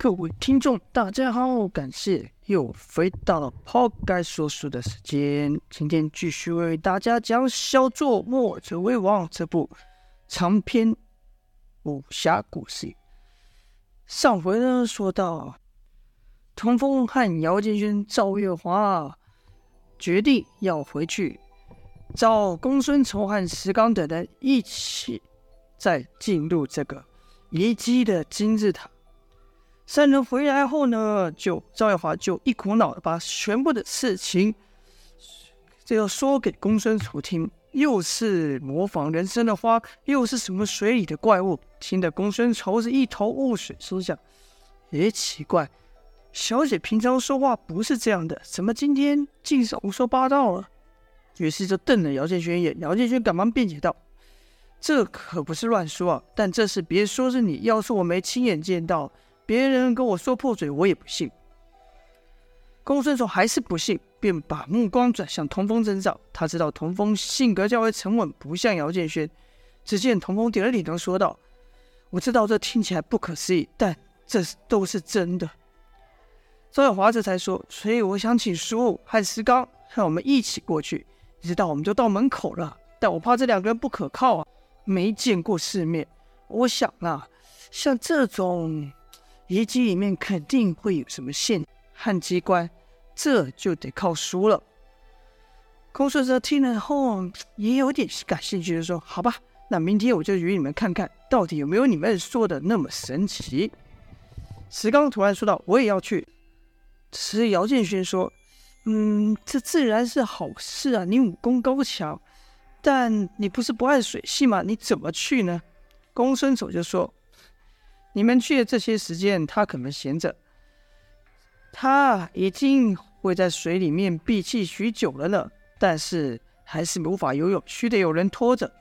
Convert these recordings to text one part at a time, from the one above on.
各位听众，大家好，感谢又回到了抛开说书的时间。今天继续为大家讲《小作墨者为王》这部长篇武侠故事。上回呢，说到童风和姚建军、赵月华决定要回去找公孙丑和石刚等人一起再进入这个遗迹的金字塔。三人回来后呢，就赵月华就一股脑的把全部的事情，这要说给公孙楚听，又是模仿人参的花，又是什么水里的怪物，听得公孙丑是一头雾水，心想：也奇怪，小姐平常说话不是这样的，怎么今天竟是胡说八道了？于是就瞪了姚建勋一眼，姚建勋赶忙辩解道：“这可不是乱说啊，但这事别说是你，要是我没亲眼见到。”别人跟我说破嘴，我也不信。公孙丑还是不信，便把目光转向童风身上。他知道童风性格较为沉稳，不像姚建轩。只见童风点了点头，说道：“我知道这听起来不可思议，但这都是真的。”赵月华这才说：“所以我想请叔和石刚和我们一起过去。你知道，我们就到门口了，但我怕这两个人不可靠啊，没见过世面。我想啊，像这种……”遗迹里面肯定会有什么线和机关，这就得靠书了。公孙策听了后也有点感兴趣的说：“好吧，那明天我就与你们看看到底有没有你们说的那么神奇。”石刚突然说道：“我也要去。”只是姚建勋说：“嗯，这自然是好事啊，你武功高强，但你不是不爱水系吗？你怎么去呢？”公孙丑就说。你们去的这些时间，他可能闲着。他已经会在水里面闭气许久了呢，但是还是无法游泳，须得有人拖着。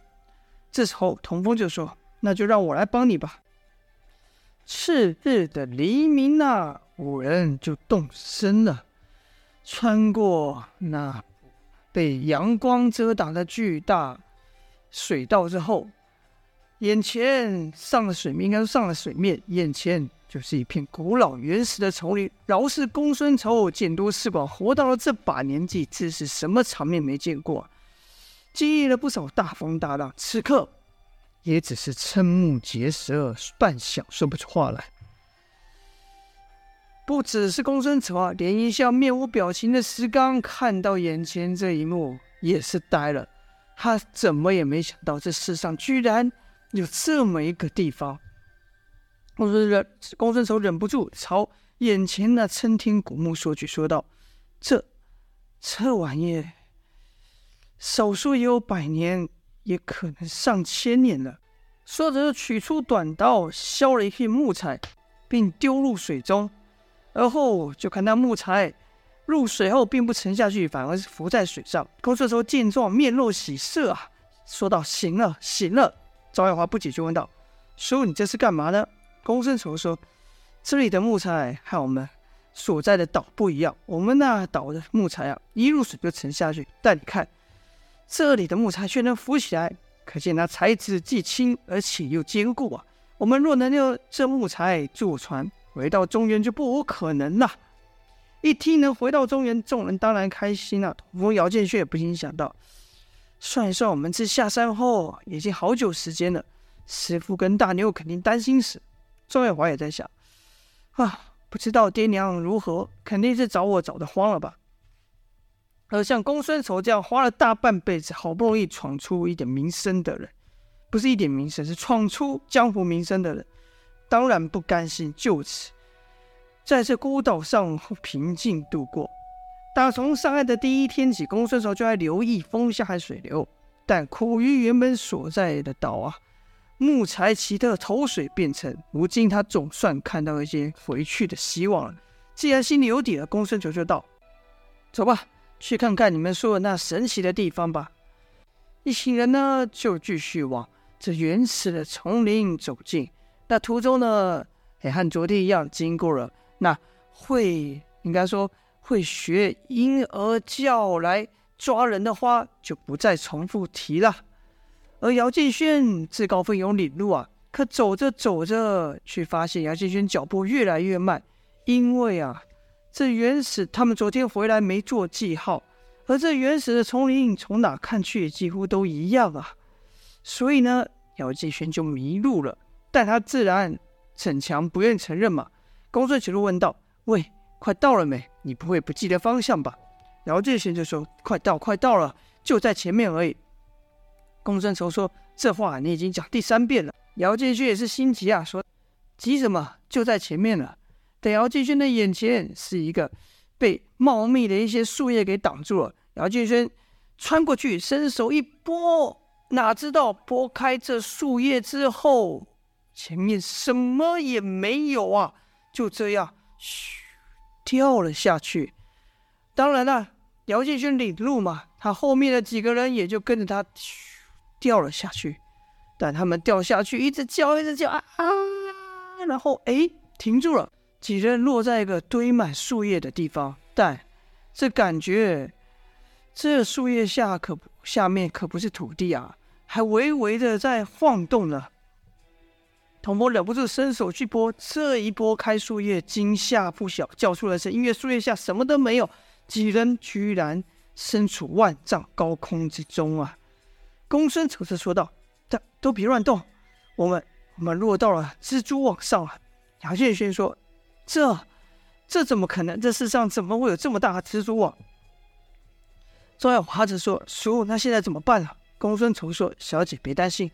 这时候，童风就说：“那就让我来帮你吧。”次日的黎明啊，五人就动身了，穿过那被阳光遮挡的巨大水道之后。眼前上了水面，应该说上了水面，眼前就是一片古老原始的丛林。饶是公孙丑见多识广，活到了这把年纪，这是什么场面没见过？经历了不少大风大浪，此刻也只是瞠目结舌，半晌说不出话来。不只是公孙丑啊，连一向面无表情的石刚看到眼前这一幕，也是呆了。他怎么也没想到，这世上居然……有这么一个地方，公孙忍公孙丑忍不住朝眼前那参天古木说句说道：“这这玩意，少说也有百年，也可能上千年了。”说着，取出短刀，削了一片木材，并丢入水中。而后就看那木材入水后，并不沉下去，反而是浮在水上。公孙丑见状，面露喜色啊，说道：“行了，行了。”赵月华不解，就问道：“叔，你这是干嘛呢？”公孙丑说：“这里的木材和我们所在的岛不一样。我们那岛的木材啊，一入水就沉下去，但你看，这里的木材却能浮起来，可见那材质既轻而且又坚固啊！我们若能用这木材坐船回到中原，就不无可能了。”一听能回到中原，众人当然开心了。童风、姚建勋也不禁想到。算一算，我们自下山后已经好久时间了。师傅跟大牛肯定担心死。周月华也在想：啊，不知道爹娘如何，肯定是找我找的慌了吧？而像公孙丑这样花了大半辈子，好不容易闯出一点名声的人，不是一点名声，是闯出江湖名声的人，当然不甘心就此在这孤岛上平静度过。打从上岸的第一天起，公孙丑就在留意风向和水流，但苦于原本所在的岛啊，木材奇特，投水便沉。如今他总算看到一些回去的希望了。既然心里有底了，公孙丑就道：“走吧，去看看你们说的那神奇的地方吧。”一行人呢，就继续往这原始的丛林走进。那途中呢，也和昨天一样，经过了那会，应该说。会学婴儿叫来抓人的话，就不再重复提了。而姚建轩自告奋勇领路啊，可走着走着，却发现姚建轩脚步越来越慢，因为啊，这原始他们昨天回来没做记号，而这原始的丛林从哪看去几乎都一样啊，所以呢，姚建轩就迷路了。但他自然逞强，不愿承认嘛。公孙球就问道：“喂，快到了没？你不会不记得方向吧？”姚建轩就说：“快到，快到了，就在前面而已。”公孙仇说：“这话你已经讲第三遍了。”姚建勋也是心急啊，说：“急什么？就在前面了。”但姚建勋的眼前是一个被茂密的一些树叶给挡住了。姚建勋穿过去，伸手一拨，哪知道拨开这树叶之后，前面什么也没有啊！就这样，嘘，掉了下去。当然了，姚建勋领路嘛，他后面的几个人也就跟着他，掉了下去。但他们掉下去，一直叫，一直叫啊啊！然后哎，停住了，几人落在一个堆满树叶的地方。但这感觉，这树叶下可下面可不是土地啊，还微微的在晃动呢。童风忍不住伸手去拨，这一拨开树叶，惊吓不小，叫出了声，因为树叶下什么都没有，几人居然身处万丈高空之中啊！公孙丑策说道。都都别乱动，我们我们落到了蜘蛛网上了。杨建勋说：“这这怎么可能？这世上怎么会有这么大的蜘蛛网？”周耀华则说：“叔，那现在怎么办啊？”公孙丑说：“小姐别担心，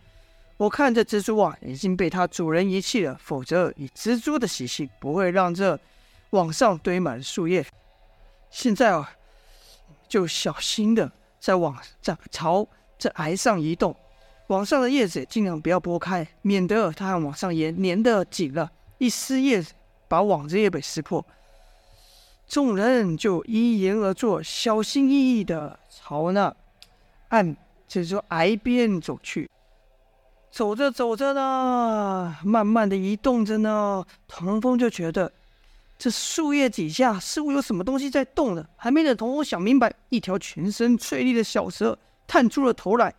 我看这蜘蛛网已经被它主人遗弃了，否则以蜘蛛的习性，不会让这网上堆满了树叶。现在啊，就小心的在网在朝这崖上移动。”网上的叶子尽量不要拨开，免得它和网上也粘得紧了，一撕叶子，把网子也被撕破。众人就依言而作，小心翼翼的朝那岸，就是说崖边走去。走着走着呢，慢慢的移动着呢，童风就觉得这树叶底下似乎有什么东西在动呢。还没等童风想明白，一条全身翠绿的小蛇探出了头来。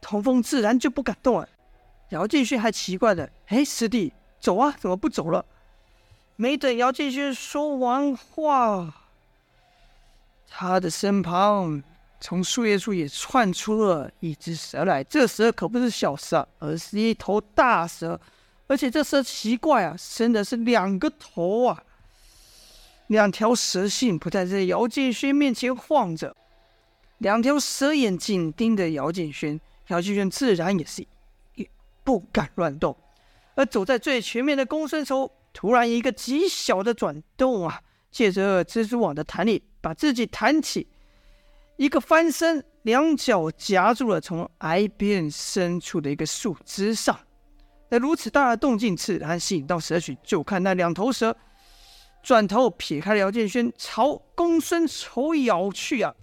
童风自然就不敢动了。姚建勋还奇怪的：“哎，师弟，走啊，怎么不走了？”没等姚建勋说完话，他的身旁从树叶处也窜出了一只蛇来。这蛇可不是小蛇，而是一头大蛇，而且这蛇奇怪啊，生的是两个头啊，两条蛇信不在这姚建勋面前晃着，两条蛇眼紧盯着姚建勋。姚建轩自然也是，也不敢乱动。而走在最前面的公孙仇，突然一个极小的转动啊，借着蜘蛛网的弹力，把自己弹起，一个翻身，两脚夹住了从崖边深处的一个树枝上。那如此大的动静，自然吸引到蛇群。就看那两头蛇转头撇开了姚建轩，朝公孙仇咬去啊！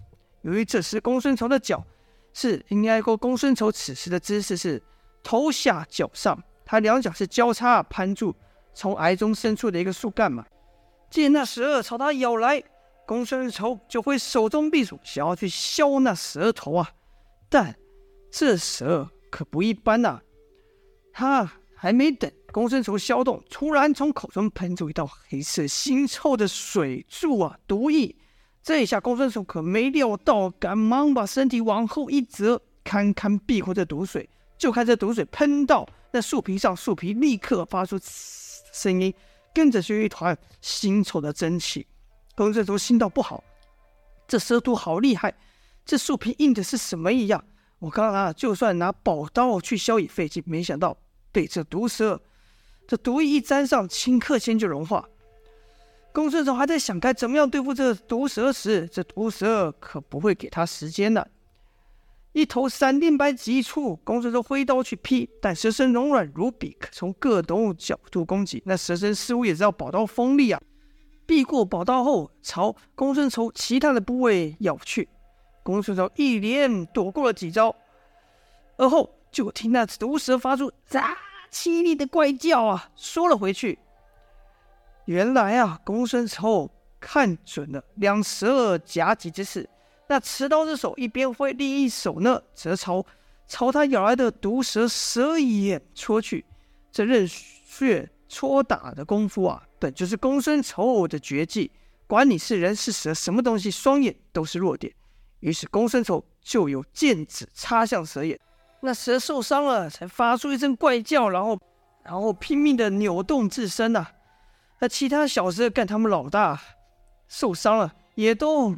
由于这时公孙仇的脚。是应该说，公孙仇此时的姿势是头下脚上，他两脚是交叉攀住从崖中深处的一个树干嘛。见那蛇朝他咬来，公孙仇就会手中匕首想要去削那蛇头啊。但这蛇可不一般呐、啊，他还没等公孙仇削动，突然从口中喷出一道黑色腥臭的水柱啊，毒液。这一下，公孙仇可没料到，赶忙把身体往后一折，堪堪避过这毒水。就看这毒水喷到那树皮上，树皮立刻发出声音，跟着就一团腥臭的蒸汽。公孙仇心道不好，这蛇毒好厉害，这树皮硬的是什么一样？我刚刚啊，就算拿宝刀去削也费劲，没想到被这毒蛇这毒液一沾上，顷刻间就融化。公孙仇还在想该怎么样对付这毒蛇时，这毒蛇可不会给他时间了。一头闪电般急出，公孙仇挥刀去劈，但蛇身柔软如笔，可从各种角度攻击。那蛇身似乎也知道宝刀锋利啊，避过宝刀后，朝公孙仇其他的部位咬去。公孙仇一连躲过了几招，而后就听那毒蛇发出啊凄厉的怪叫啊，缩了回去。原来啊，公孙仇看准了两蛇夹击之势，那持刀之手一边挥，另一手呢则朝朝他咬来的毒蛇蛇眼戳去。这任穴戳打的功夫啊，本就是公孙丑的绝技。管你是人是蛇，什么东西，双眼都是弱点。于是公孙丑就有剑指插向蛇眼，那蛇受伤了，才发出一声怪叫，然后，然后拼命的扭动自身呐、那其他小蛇干他们老大受伤了，也都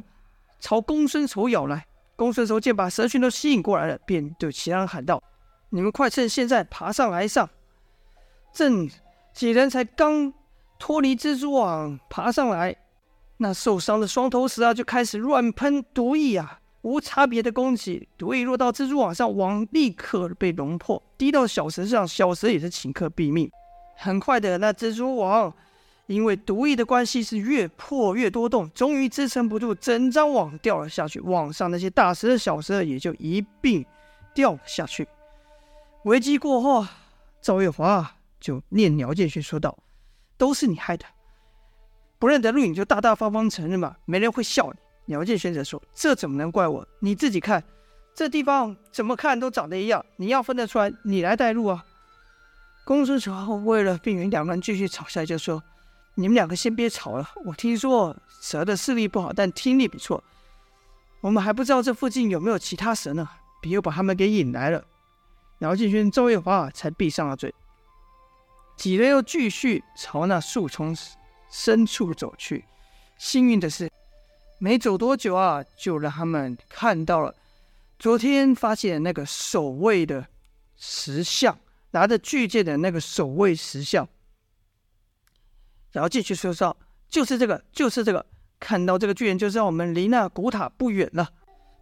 朝公孙丑咬来。公孙丑见把蛇群都吸引过来了，便对其他人喊道：“你们快趁现在爬上来上！”正几人才刚脱离蜘蛛网爬上来。那受伤的双头蛇啊，就开始乱喷毒液啊，无差别的攻击。毒液落到蜘蛛网上，网立刻被龙破；滴到小蛇上，小蛇也是顷刻毙命。很快的，那蜘蛛网因为毒液的关系，是越破越多洞，终于支撑不住，整张网掉了下去。网上那些大蛇、小蛇也就一并掉了下去。危机过后，赵月华就念姚建勋说道：“都是你害的。”不认得路，你就大大方方承认吧，没人会笑你。姚建轩则说：“这怎么能怪我？你自己看，这地方怎么看都长得一样。你要分得出来，你来带路啊。”公孙丑为了避免两个人继续吵下来，就说：“你们两个先别吵了。我听说蛇的视力不好，但听力不错。我们还不知道这附近有没有其他蛇呢，别又把他们给引来了。”姚建轩、周月华才闭上了嘴。几人又继续朝那树丛深处走去，幸运的是，没走多久啊，就让他们看到了昨天发现那个守卫的石像，拿着巨剑的那个守卫石像。然后继续说道：“就是这个，就是这个。看到这个巨人，就知道我们离那古塔不远了。”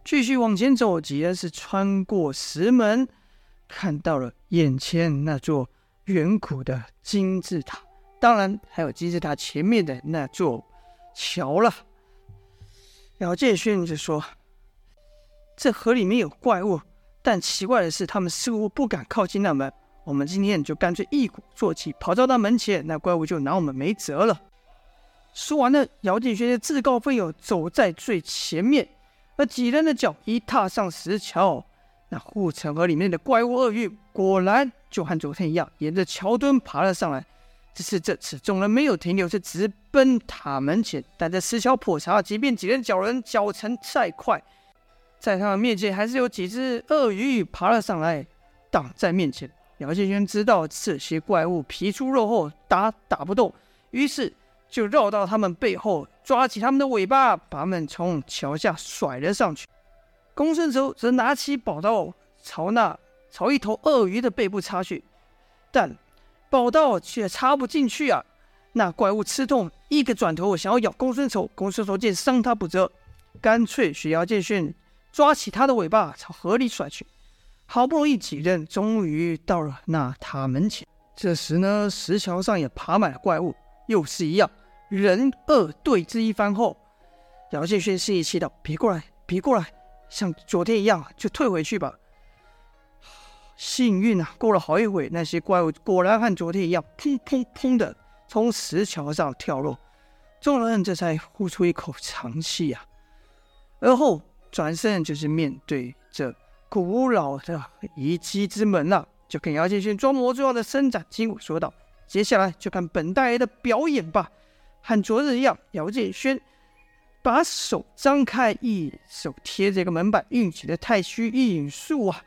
继续往前走，几人是穿过石门，看到了眼前那座远古的金字塔。当然，还有金字塔前面的那座桥了。姚建勋就说：“这河里面有怪物，但奇怪的是，他们似乎不敢靠近那门。我们今天就干脆一鼓作气，跑到那门前，那怪物就拿我们没辙了。”说完了，姚建勋自告奋勇走在最前面，而几人的脚一踏上石桥，那护城河里面的怪物鳄鱼果然就和昨天一样，沿着桥墩爬了上来。只是这次众人没有停留，是直奔塔门前。但这石桥破查，即便几人脚人脚程再快，在他们面前还是有几只鳄鱼爬了上来，挡在面前。姚建轩知道这些怪物皮粗肉厚，打打不动，于是就绕到他们背后，抓起他们的尾巴，把他们从桥下甩了上去。公孙仇则拿起宝刀，朝那朝一头鳄鱼的背部插去，但。宝刀却插不进去啊！那怪物吃痛，一个转头想要咬公孙丑。公孙丑见伤他不辙，干脆学姚建勋抓起他的尾巴朝河里甩去。好不容易几人终于到了那塔门前，这时呢，石桥上也爬满了怪物，又是一样人恶对峙一番后，姚建勋示意气道：“别过来，别过来，像昨天一样，就退回去吧。”幸运啊！过了好一会，那些怪物果然和昨天一样，砰砰砰的从石桥上跳落。众人这才呼出一口长气、啊。而后转身就是面对这古老的遗迹之门了、啊，就跟姚建勋装模作样的伸展筋骨说道：“接下来就看本大爷的表演吧。”和昨日一样，姚建勋把手张开，一手贴着一个门板，运起了太虚一影术啊。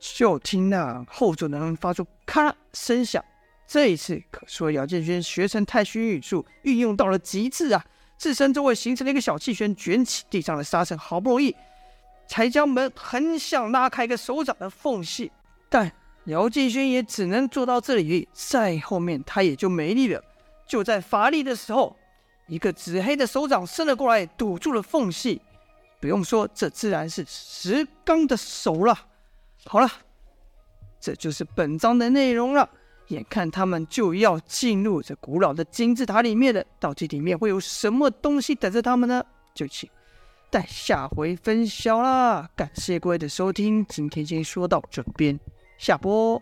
就听那后座的人发出咔啦声响，这一次可说姚建勋学成太虚语术运用到了极致啊！自身周围形成了一个小气旋，卷起地上的沙尘，好不容易才将门横向拉开一个手掌的缝隙。但姚建勋也只能做到这里，再后面他也就没力了。就在乏力的时候，一个紫黑的手掌伸了过来，堵住了缝隙。不用说，这自然是石刚的手了。好了，这就是本章的内容了。眼看他们就要进入这古老的金字塔里面了，到底里面会有什么东西等着他们呢？就请待下回分晓啦！感谢各位的收听，今天先说到这边，下播。